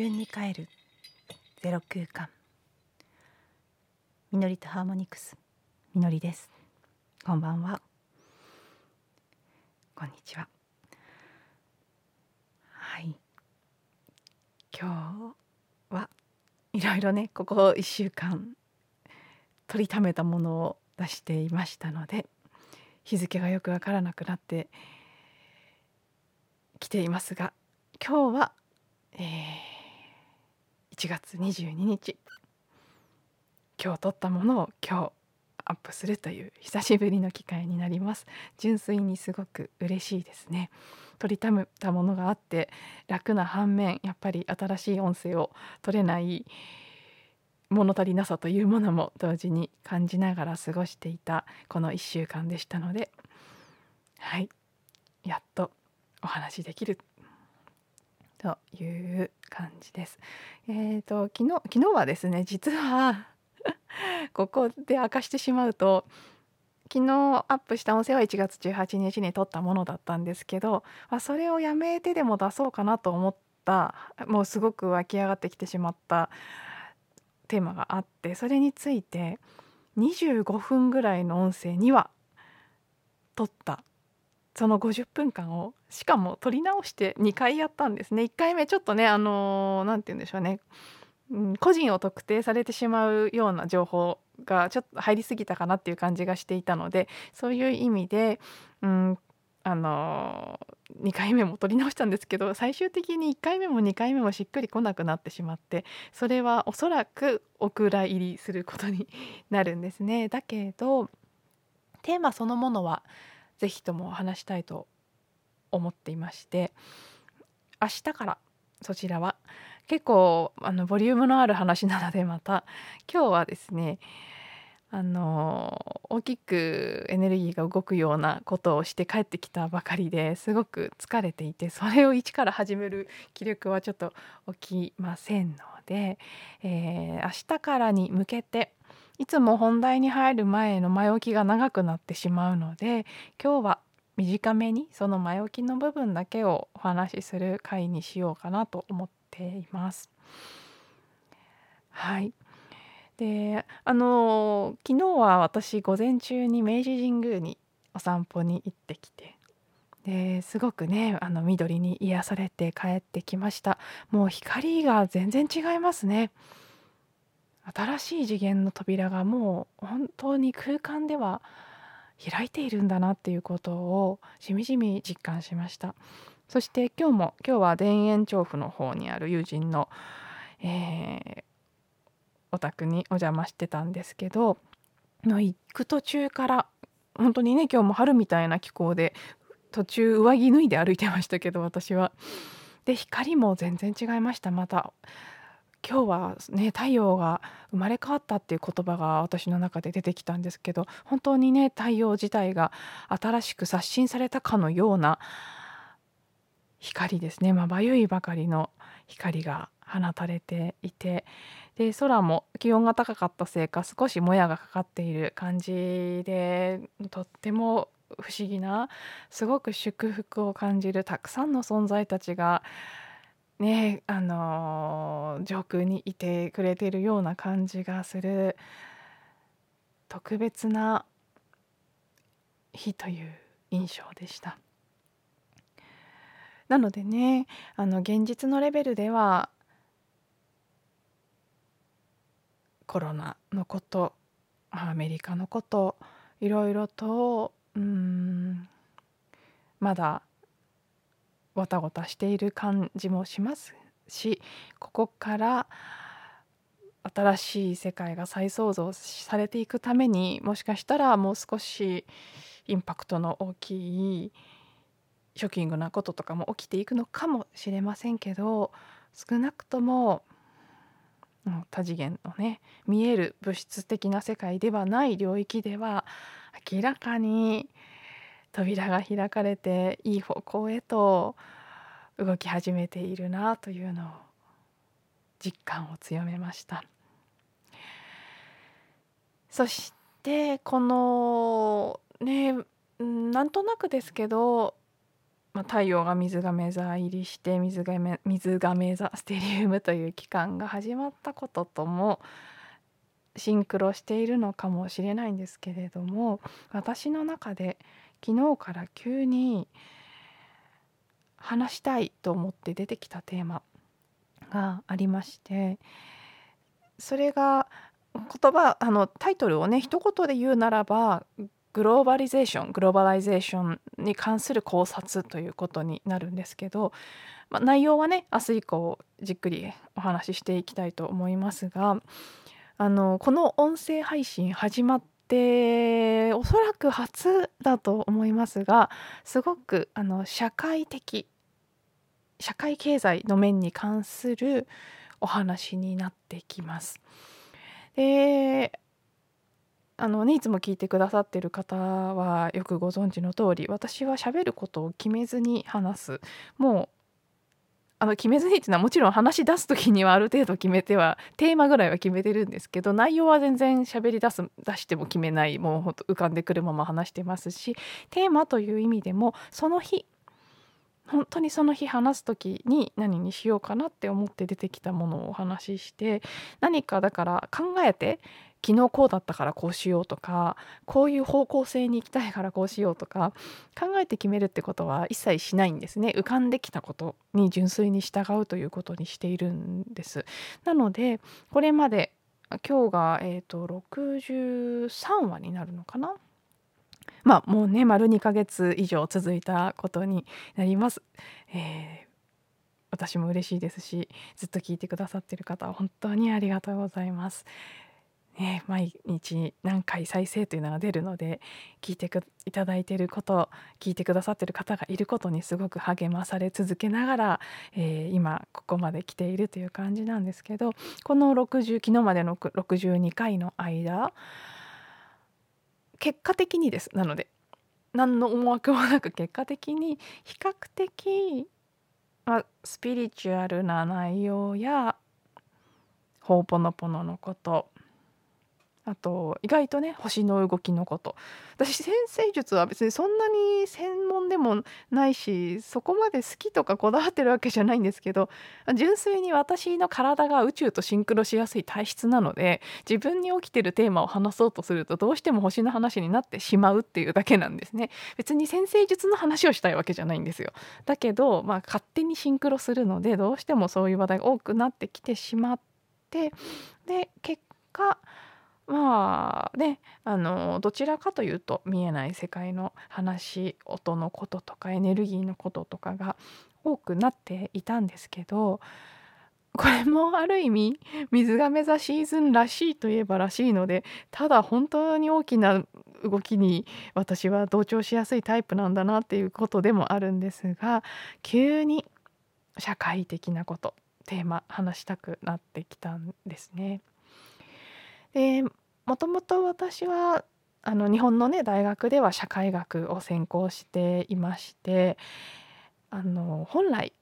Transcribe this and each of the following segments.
分に帰る。ゼロ空間。みのりとハーモニクス。みのりです。こんばんは。こんにちは。はい。今日はいろいろねここ1週間取りためたものを出していましたので日付がよくわからなくなってきていますが今日は、えー、1月22日。今日撮ったものを今日アップするという久しぶりの機会になります。純粋にすごく嬉しいですね。取りためたものがあって楽な反面やっぱり新しい音声を取れない物足りなさというものも同時に感じながら過ごしていたこの1週間でしたのではいやっとお話できるという感じです。えーと、昨日昨日はですね実は ここで明かしてしまうと昨日アップした音声は1月18日に撮ったものだったんですけど、まあ、それをやめてでも出そうかなと思ったもうすごく湧き上がってきてしまったテーマがあってそれについて25分ぐらいの音声には撮ったその50分間をしかも撮り直して2回やったんですね1回目ちょっとねあの何、て言うんでしょうね、うん、個人を特定されてしまうような情報がちょっと入りすぎたかなっていう感じがしていたのでそういう意味で、うん、あの2回目も撮り直したんですけど最終的に1回目も2回目もしっくりこなくなってしまってそれはおそらくお蔵入りすることになるんですね。だけどテーマそのものは是非とも話したいと思っていまして明日からそちらは結構あのボリュームのある話なのでまた今日はですねあの大きくエネルギーが動くようなことをして帰ってきたばかりですごく疲れていてそれを一から始める気力はちょっと起きませんので、えー、明日からに向けていつも本題に入る前の前置きが長くなってしまうので今日は短めにその前置きの部分だけをお話しする回にしようかなと思っています。はい。であの昨日は私午前中に明治神宮にお散歩に行ってきてですごくねあの緑に癒されて帰ってきました。もう光が全然違いますね。新しい次元の扉がもう本当に空間では開いているんだなっていうことをしみじみ実感しましたそして今日も今日は田園調布の方にある友人の、えー、お宅にお邪魔してたんですけどの行く途中から本当にね今日も春みたいな気候で途中上着脱いで歩いてましたけど私は。で光も全然違いましたまた今日はね太陽が生まれ変わったっていう言葉が私の中で出てきたんですけど本当にね太陽自体が新しく刷新されたかのような光ですね。まばゆいばかりの光が放たれていてで空も気温が高かったせいか少しもやがかかっている感じでとっても不思議なすごく祝福を感じるたくさんの存在たちがねあの、上空にいてくれてるような感じがする特別な日という印象でした。なのでねあの現実のレベルではコロナのことアメリカのこといろいろとうんまだごたごたしている感じもしますしここから新しい世界が再創造されていくためにもしかしたらもう少しインパクトの大きいショッキングなこととかも起きていくのかもしれませんけど少なくとも多次元のね見える物質的な世界ではない領域では明らかに扉が開かれていい方向へと動き始めているなというのを実感を強めました。そしてこのねなんとなくですけどまあ、太陽が水亀座入りして水亀水亀座ステリウムという期間が始まったことともシンクロしているのかもしれないんですけれども私の中で昨日から急に話したいと思って出てきたテーマがありましてそれが言葉あのタイトルをね一言で言うならばグローバリゼーショングローバライゼーションに関する考察ということになるんですけど、まあ、内容はね明日以降じっくりお話ししていきたいと思いますがあのこの音声配信始まっておそらく初だと思いますがすごくあの社会的社会経済の面に関するお話になってきます。であのねいつも聞いてくださってる方はよくご存知の通り私は喋ることを決めずに話すもうあの決めずにっていうのはもちろん話し出す時にはある程度決めてはテーマぐらいは決めてるんですけど内容は全然喋り出す出しても決めないもうほんと浮かんでくるまま話してますしテーマという意味でもその日本当にその日話す時に何にしようかなって思って出てきたものをお話しして何かだから考えて昨日こうだったからこうしようとかこういう方向性に行きたいからこうしようとか考えて決めるってことは一切しないんですね。浮かんできたことに純粋に従うということにしているんです。なのでこれまで今日が、えーと、63話になるのかな？まあもうね丸2ヶ月以上続いたことになります、えー、私も嬉しいですしずっと聞いてくださってる方は本当にありがとうございます。ね、毎日何回再生というのが出るので聞いていただいていること聞いてくださっている方がいることにすごく励まされ続けながら、えー、今ここまで来ているという感じなんですけどこの60昨日までの62回の間結果的にです。なので何の思惑もなく結果的に比較的、まあ、スピリチュアルな内容やほうぽのぽののことあと意外とね星の動きのこと。私先生術は別にそんなに専門でもないしそこまで好きとかこだわってるわけじゃないんですけど純粋に私の体が宇宙とシンクロしやすい体質なので自分に起きてるテーマを話そうとするとどうしても星の話になってしまうっていうだけなんですね。別に先生術の話をしたいわけじゃないんですよ。だけどまあ勝手にシンクロするのでどうしてもそういう話題が多くなってきてしまってで結果まあねあのどちらかというと見えない世界の話音のこととかエネルギーのこととかが多くなっていたんですけどこれもある意味水亀座シーズンらしいといえばらしいのでただ本当に大きな動きに私は同調しやすいタイプなんだなっていうことでもあるんですが急に社会的なことテーマ話したくなってきたんですね。でもともと私はあの日本のね大学では社会学を専攻していましてあの本来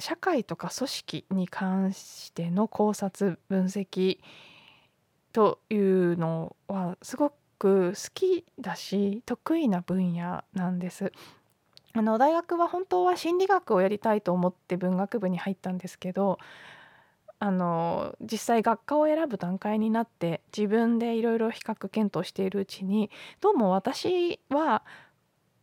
社会とか組織に関しての考察分析というのはすごく好きだし得意な分野なんです。あの大学は本当は心理学をやりたいと思って文学部に入ったんですけどあの実際学科を選ぶ段階になって自分でいろいろ比較検討しているうちにどうも私は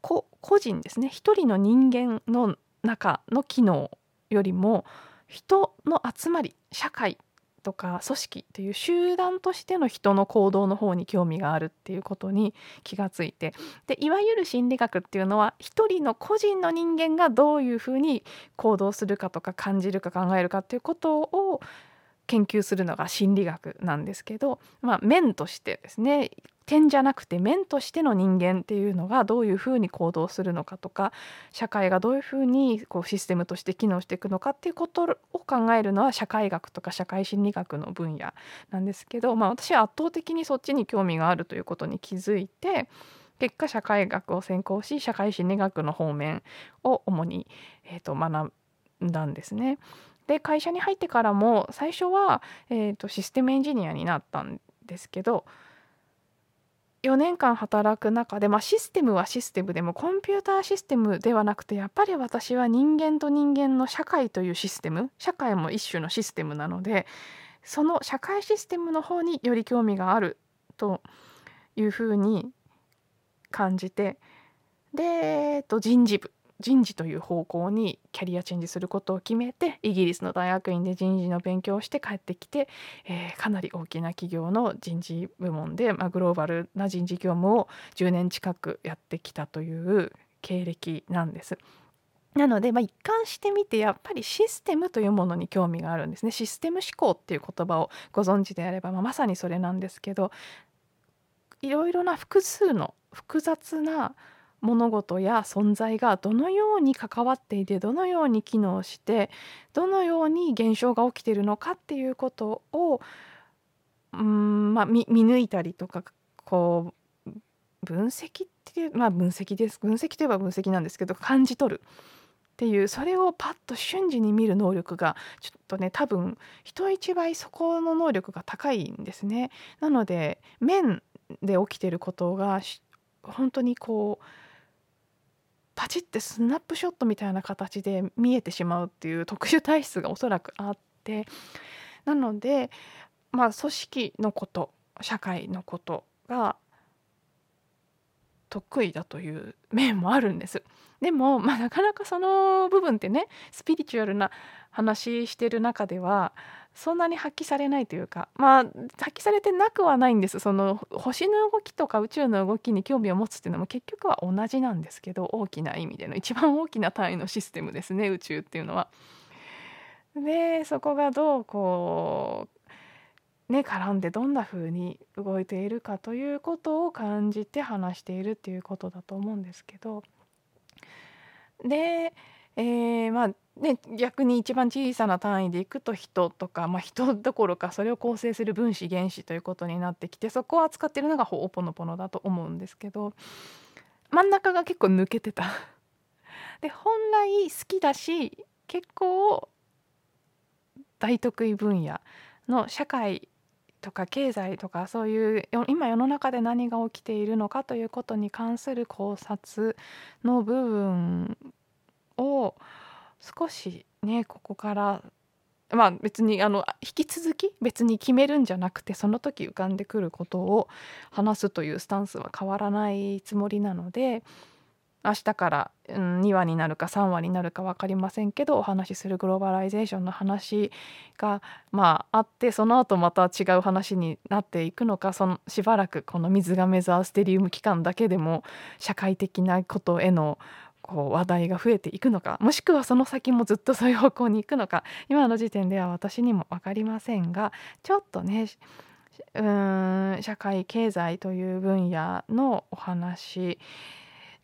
個人ですね。一人の人間の中の機能よりも人の集まり社会とか組織という集団としての人の行動の方に興味があるっていうことに気がついてでいわゆる心理学っていうのは一人の個人の人間がどういうふうに行動するかとか感じるか考えるかっていうことを研究するのが心理学なんですけど、まあ、面としてですね点じゃなくて面としての人間っていうのがどういうふうに行動するのかとか社会がどういうふうにこうシステムとして機能していくのかっていうことを考えるのは社会学とか社会心理学の分野なんですけど、まあ、私は圧倒的にそっちに興味があるということに気づいて結果社会学を専攻し社会心理学の方面を主に、えー、と学んだんですね。で会社に入ってからも最初は、えーと、システムエンジニアになったんですけど4年間働く中で、まあ、システムはシステムでもコンピューターシステムではなくてやっぱり私は人間と人間の社会というシステム社会も一種のシステムなのでその社会システムの方により興味があるというふうに感じてで、えっと、人事部。人事という方向にキャリアチェンジすることを決めてイギリスの大学院で人事の勉強をして帰ってきて、えー、かなり大きな企業の人事部門で、まあ、グローバルな人事業務を10年近くやってきたという経歴なんです。なので、まあ、一貫してみてやっぱりシステムというものに興味があるんですね。システム思考っていう言葉をご存知であれば、まあ、まさにそれなんですけどいろいろな複数の複雑な物事や存在がどのように関わっていてどのように機能してどのように現象が起きているのかっていうことをうん、まあ、見抜いたりとかこう分析っていうまあ分析です分析といえば分析なんですけど感じ取るっていうそれをパッと瞬時に見る能力がちょっとね多分人一倍そこの能力が高いんですね。なので面で起きてることが本当にこうパチってスナップショットみたいな形で見えてしまうっていう特殊体質がおそらくあってなのでまあ組織のこと社会のことが得意だという面もあるんです。でも、まあ、なかなかその部分ってねスピリチュアルな話してる中ではそんなに発揮されないというかまあ発揮されてなくはないんですその星の動きとか宇宙の動きに興味を持つっていうのも結局は同じなんですけど大きな意味での一番大きな単位のシステムですね宇宙っていうのは。でそこがどうこうね絡んでどんな風に動いているかということを感じて話しているっていうことだと思うんですけどで、えー、まあね、逆に一番小さな単位でいくと人とか、まあ、人どころかそれを構成する分子原子ということになってきてそこを扱ってるのがホオポノポノだと思うんですけど真ん中が結構抜けてた。で本来好きだし結構大得意分野の社会とか経済とかそういう今世の中で何が起きているのかということに関する考察の部分を少しねここからまあ別にあの引き続き別に決めるんじゃなくてその時浮かんでくることを話すというスタンスは変わらないつもりなので明日から、うん、2話になるか3話になるか分かりませんけどお話しするグローバライゼーションの話がまああってその後また違う話になっていくのかそのしばらくこの水亀座アステリウム期間だけでも社会的なことへのこう話題が増えていくのかもしくはその先もずっとそういう方向に行くのか今の時点では私にも分かりませんがちょっとねうん社会経済という分野のお話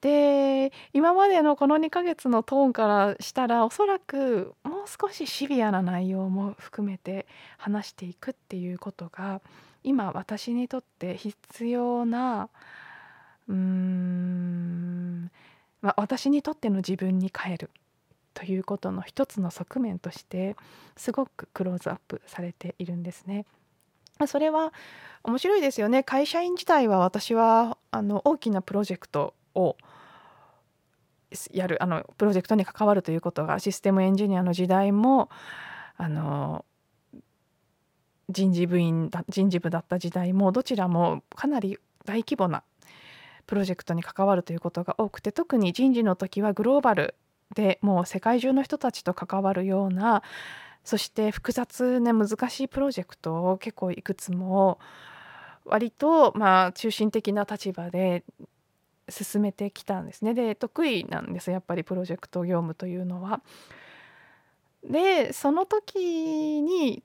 で今までのこの2ヶ月のトーンからしたらおそらくもう少しシビアな内容も含めて話していくっていうことが今私にとって必要なうーんまあ、私にとっての自分に変えるということの一つの側面としてすごくクローズアップされているんですね。それは面白いですよね会社員自体は私はあの大きなプロジェクトをやるあのプロジェクトに関わるということがシステムエンジニアの時代もあの人事部員だ人事部だった時代もどちらもかなり大規模なプロジェクトに関わるということが多くて特に人事の時はグローバルでもう世界中の人たちと関わるようなそして複雑な難しいプロジェクトを結構いくつも割とまあ中心的な立場で進めてきたんですね。で得意なんですやっぱりプロジェクト業務というのは。でその時に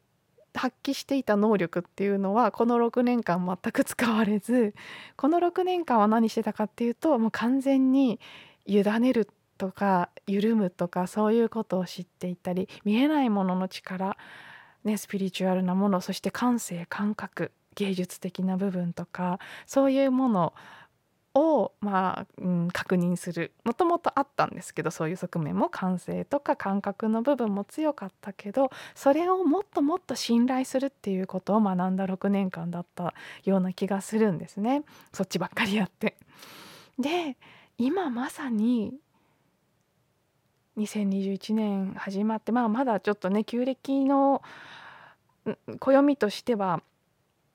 発揮していた能力っていうのはこの6年間全く使われずこの6年間は何してたかっていうともう完全に委ねるとか緩むとかそういうことを知っていたり見えないものの力、ね、スピリチュアルなものそして感性感覚芸術的な部分とかそういうものを、まあうん、確認するもともとあったんですけどそういう側面も感性とか感覚の部分も強かったけどそれをもっともっと信頼するっていうことを学んだ6年間だったような気がするんですねそっちばっかりやって。で今まさに2021年始まって、まあ、まだちょっとね旧暦の暦としては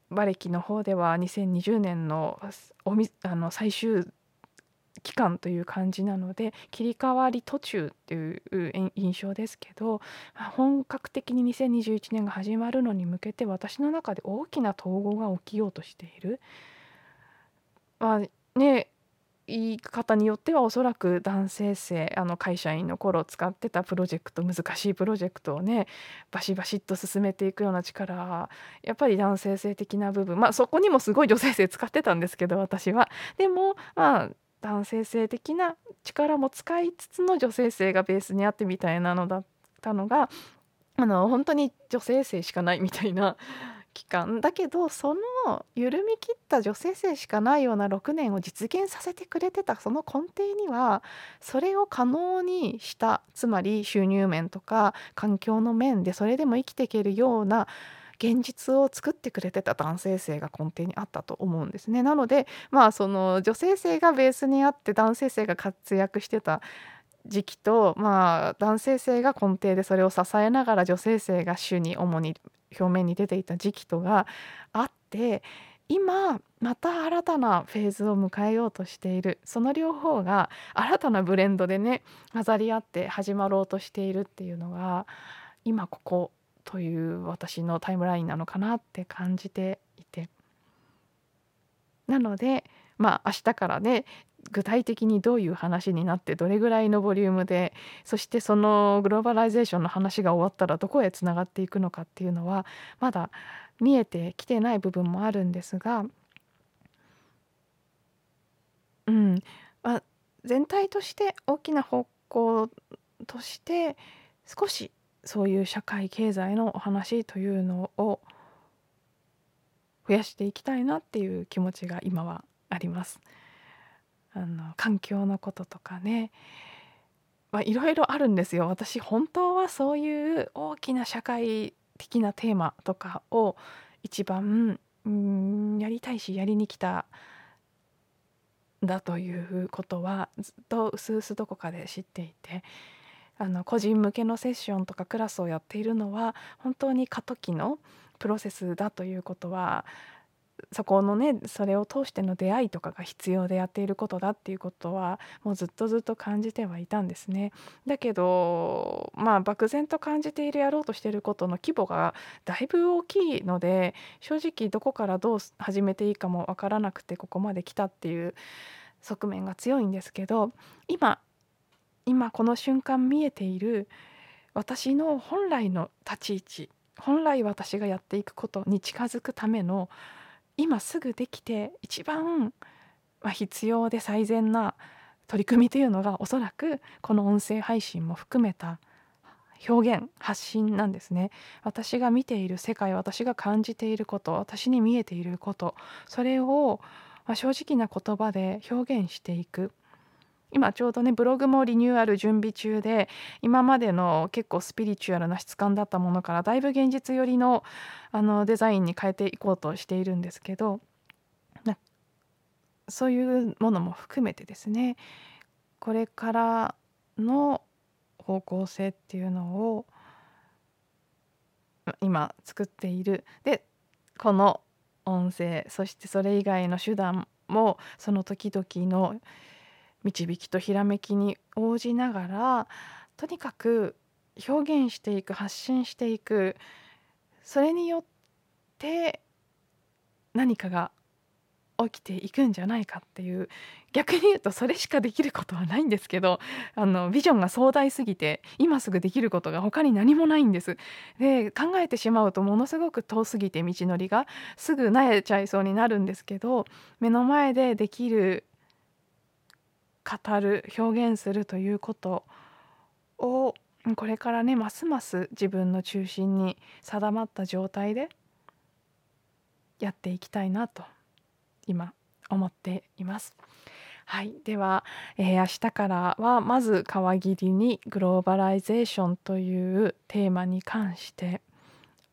馬歴の方では2020年のおみあの最終期間という感じなので切り替わり途中という印象ですけど本格的に2021年が始まるのに向けて私の中で大きな統合が起きようとしている。まあね言い方によってはおそらく男性性あの会社員の頃使ってたプロジェクト難しいプロジェクトをねバシバシッと進めていくような力やっぱり男性性的な部分まあそこにもすごい女性性使ってたんですけど私は。でもまあ男性性的な力も使いつつの女性性がベースにあってみたいなのだったのがあの本当に女性性しかないみたいな期間だけどその緩み切った女性性しかないような6年を実現させてくれてたその根底にはそれを可能にしたつまり収入面とか環境の面でそれでも生きていけるような現実を作ってくれてた男性性が根底にあったと思うんですね。なのでまあその女性性がベースにあって男性性が活躍してた時期と、まあ、男性性が根底でそれを支えながら女性性が主に主に表面に出ていた時期とがあって今また新たなフェーズを迎えようとしている。その両方が新たなブレンドでね混ざり合って始まろうとしているっていうのが今ここという私のタイムラインなのかなって感じていて。なのでまあ明日からね具体的にどういう話になってどれぐらいのボリュームでそしてそのグローバライゼーションの話が終わったらどこへつながっていくのかっていうのはまだ見えてきてない部分もあるんですが、うんまあ、全体として大きな方向として少しそういう社会経済のお話というのを増やしていきたいなっていう気持ちが今はあります。あの環境のこととかね。いろいろあるんですよ。私本当はそういう大きな社会的なテーマとかを一番んやりたいしやりに来ただということはずっとうすうすどこかで知っていて。あの個人向けのセッションとかクラスをやっているのは本当に過渡期のプロセスだということはそこのねそれを通しての出会いとかが必要でやっていることだっていうことはもうずっとずっと感じてはいたんですね。だけどまあ漠然と感じているやろうとしていることの規模がだいぶ大きいので正直どこからどう始めていいかも分からなくてここまで来たっていう側面が強いんですけど今今この瞬間見えている私の本来の立ち位置本来私がやっていくことに近づくための今すぐできて一番、ま必要で最善な取り組みというのがおそらくこの音声配信も含めた表現発信なんですね。私が見ている世界私が感じていること私に見えていることそれを、正直な言葉で表現していく。今ちょうどねブログもリニューアル準備中で今までの結構スピリチュアルな質感だったものからだいぶ現実寄りのあのデザインに変えていこうとしているんですけどそういうものも含めてですねこれからの方向性っていうのを今作っている。でこの音声そしてそれ以外の手段もその時々の導きとひらめきに応じながらとにかく表現していく発信していくそれによって何かが起きていくんじゃないかっていう逆に言うとそれしかできることはないんですけどあのビジョンが壮大すぎて今すぐできることが他に何もないんです。で考えてしまうとものすごく遠すぎて道のりがすぐ萎えちゃいそうになるんですけど目の前でできる語る表現するということをこれからねますます自分の中心に定まった状態でやっていきたいなと今思っています。はい、では、えー、明日からはまず川切りにグローバライゼーションというテーマに関して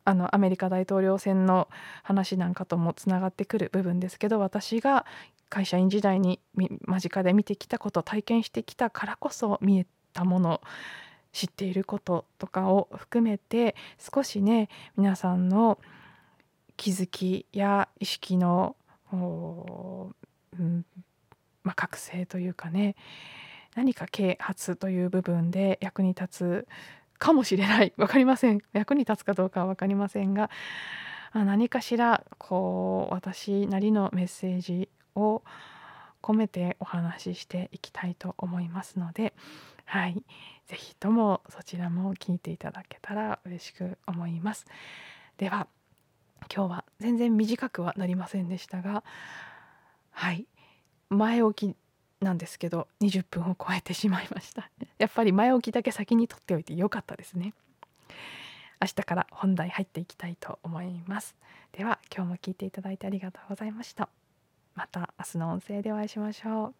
あのアメリカ大統領選の話なんかともつながってくる部分ですけど私が会社員時代に間近で見てきたこと体験してきたからこそ見えたもの知っていることとかを含めて少しね皆さんの気づきや意識の、うんまあ、覚醒というかね何か啓発という部分で役に立つかもしれない。分かりません。役に立つかどうかは分かりませんが何かしらこう私なりのメッセージを込めてお話ししていきたいと思いますのではい。是非ともそちらも聞いていただけたら嬉しく思います。では今日は全然短くはなりませんでしたがはい。前置きなんですけど20分を超えてしまいました。やっぱり前置きだけ先に取っておいてよかったですね。明日から本題入っていきたいと思います。では今日も聞いていただいてありがとうございました。また明日の音声でお会いしましょう。